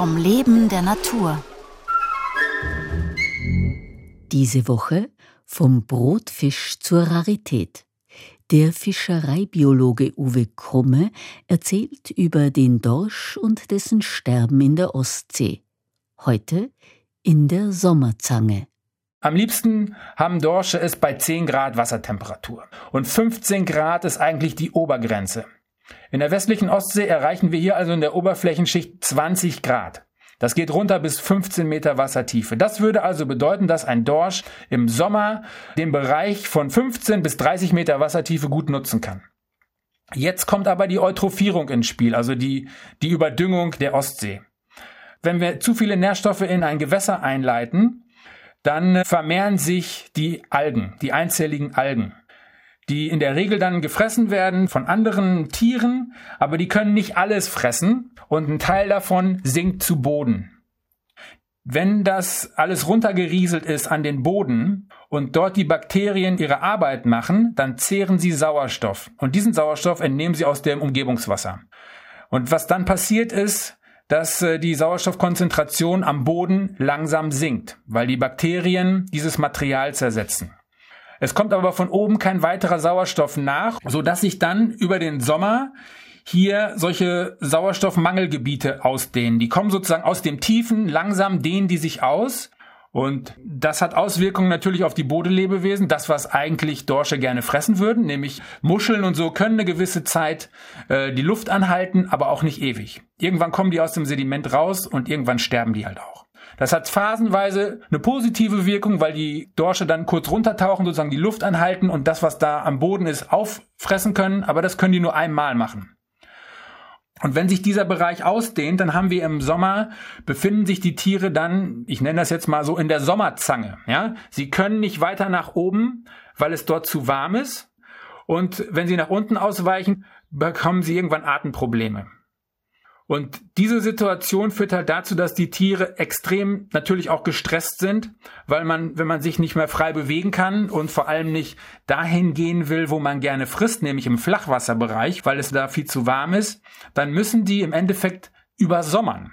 vom Leben der Natur. Diese Woche vom Brotfisch zur Rarität. Der Fischereibiologe Uwe Krumme erzählt über den Dorsch und dessen Sterben in der Ostsee. Heute in der Sommerzange. Am liebsten haben Dorsche es bei 10 Grad Wassertemperatur. Und 15 Grad ist eigentlich die Obergrenze. In der westlichen Ostsee erreichen wir hier also in der Oberflächenschicht 20 Grad. Das geht runter bis 15 Meter Wassertiefe. Das würde also bedeuten, dass ein Dorsch im Sommer den Bereich von 15 bis 30 Meter Wassertiefe gut nutzen kann. Jetzt kommt aber die Eutrophierung ins Spiel, also die, die Überdüngung der Ostsee. Wenn wir zu viele Nährstoffe in ein Gewässer einleiten, dann vermehren sich die Algen, die einzelligen Algen die in der Regel dann gefressen werden von anderen Tieren, aber die können nicht alles fressen und ein Teil davon sinkt zu Boden. Wenn das alles runtergerieselt ist an den Boden und dort die Bakterien ihre Arbeit machen, dann zehren sie Sauerstoff. Und diesen Sauerstoff entnehmen sie aus dem Umgebungswasser. Und was dann passiert ist, dass äh, die Sauerstoffkonzentration am Boden langsam sinkt, weil die Bakterien dieses Material zersetzen. Es kommt aber von oben kein weiterer Sauerstoff nach, so dass sich dann über den Sommer hier solche Sauerstoffmangelgebiete ausdehnen. Die kommen sozusagen aus dem Tiefen, langsam dehnen die sich aus. Und das hat Auswirkungen natürlich auf die Bodenlebewesen, das, was eigentlich Dorsche gerne fressen würden, nämlich Muscheln und so können eine gewisse Zeit äh, die Luft anhalten, aber auch nicht ewig. Irgendwann kommen die aus dem Sediment raus und irgendwann sterben die halt auch. Das hat phasenweise eine positive Wirkung, weil die Dorsche dann kurz runtertauchen, sozusagen die Luft anhalten und das, was da am Boden ist, auffressen können. Aber das können die nur einmal machen. Und wenn sich dieser Bereich ausdehnt, dann haben wir im Sommer, befinden sich die Tiere dann, ich nenne das jetzt mal so, in der Sommerzange. Ja? Sie können nicht weiter nach oben, weil es dort zu warm ist. Und wenn sie nach unten ausweichen, bekommen sie irgendwann Atemprobleme. Und diese Situation führt halt dazu, dass die Tiere extrem natürlich auch gestresst sind, weil man, wenn man sich nicht mehr frei bewegen kann und vor allem nicht dahin gehen will, wo man gerne frisst, nämlich im Flachwasserbereich, weil es da viel zu warm ist, dann müssen die im Endeffekt übersommern.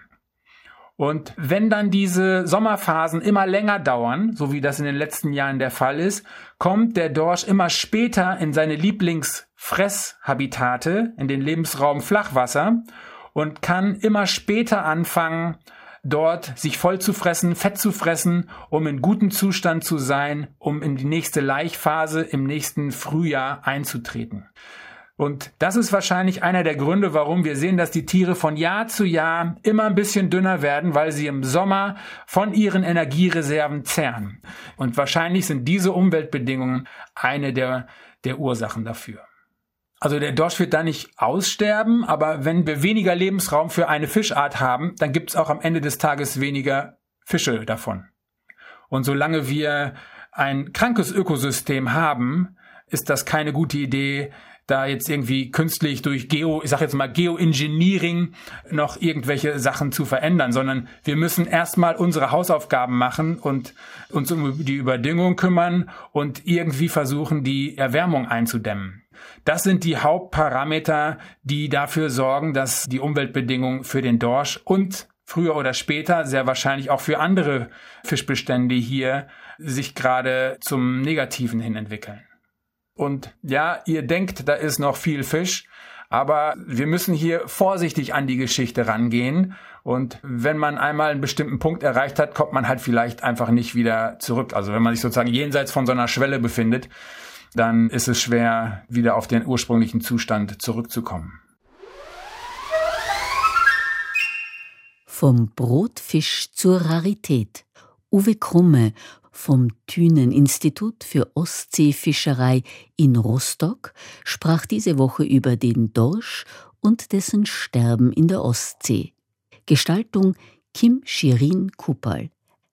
Und wenn dann diese Sommerphasen immer länger dauern, so wie das in den letzten Jahren der Fall ist, kommt der Dorsch immer später in seine Lieblingsfresshabitate, in den Lebensraum Flachwasser und kann immer später anfangen, dort sich voll zu fressen, Fett zu fressen, um in gutem Zustand zu sein, um in die nächste Laichphase im nächsten Frühjahr einzutreten. Und das ist wahrscheinlich einer der Gründe, warum wir sehen, dass die Tiere von Jahr zu Jahr immer ein bisschen dünner werden, weil sie im Sommer von ihren Energiereserven zehren. Und wahrscheinlich sind diese Umweltbedingungen eine der, der Ursachen dafür. Also der Dorsch wird da nicht aussterben, aber wenn wir weniger Lebensraum für eine Fischart haben, dann gibt es auch am Ende des Tages weniger Fische davon. Und solange wir ein krankes Ökosystem haben, ist das keine gute Idee, da jetzt irgendwie künstlich durch Geo, ich sag jetzt mal Geoengineering noch irgendwelche Sachen zu verändern, sondern wir müssen erstmal unsere Hausaufgaben machen und uns um die Überdüngung kümmern und irgendwie versuchen, die Erwärmung einzudämmen. Das sind die Hauptparameter, die dafür sorgen, dass die Umweltbedingungen für den Dorsch und früher oder später sehr wahrscheinlich auch für andere Fischbestände hier sich gerade zum Negativen hin entwickeln. Und ja, ihr denkt, da ist noch viel Fisch, aber wir müssen hier vorsichtig an die Geschichte rangehen. Und wenn man einmal einen bestimmten Punkt erreicht hat, kommt man halt vielleicht einfach nicht wieder zurück. Also wenn man sich sozusagen jenseits von so einer Schwelle befindet, dann ist es schwer, wieder auf den ursprünglichen Zustand zurückzukommen. Vom Brotfisch zur Rarität. Uwe Krumme vom Thünen-Institut für Ostseefischerei in Rostock sprach diese Woche über den Dorsch und dessen Sterben in der Ostsee. Gestaltung Kim Shirin Kupal.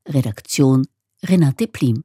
Redaktion Renate Plim.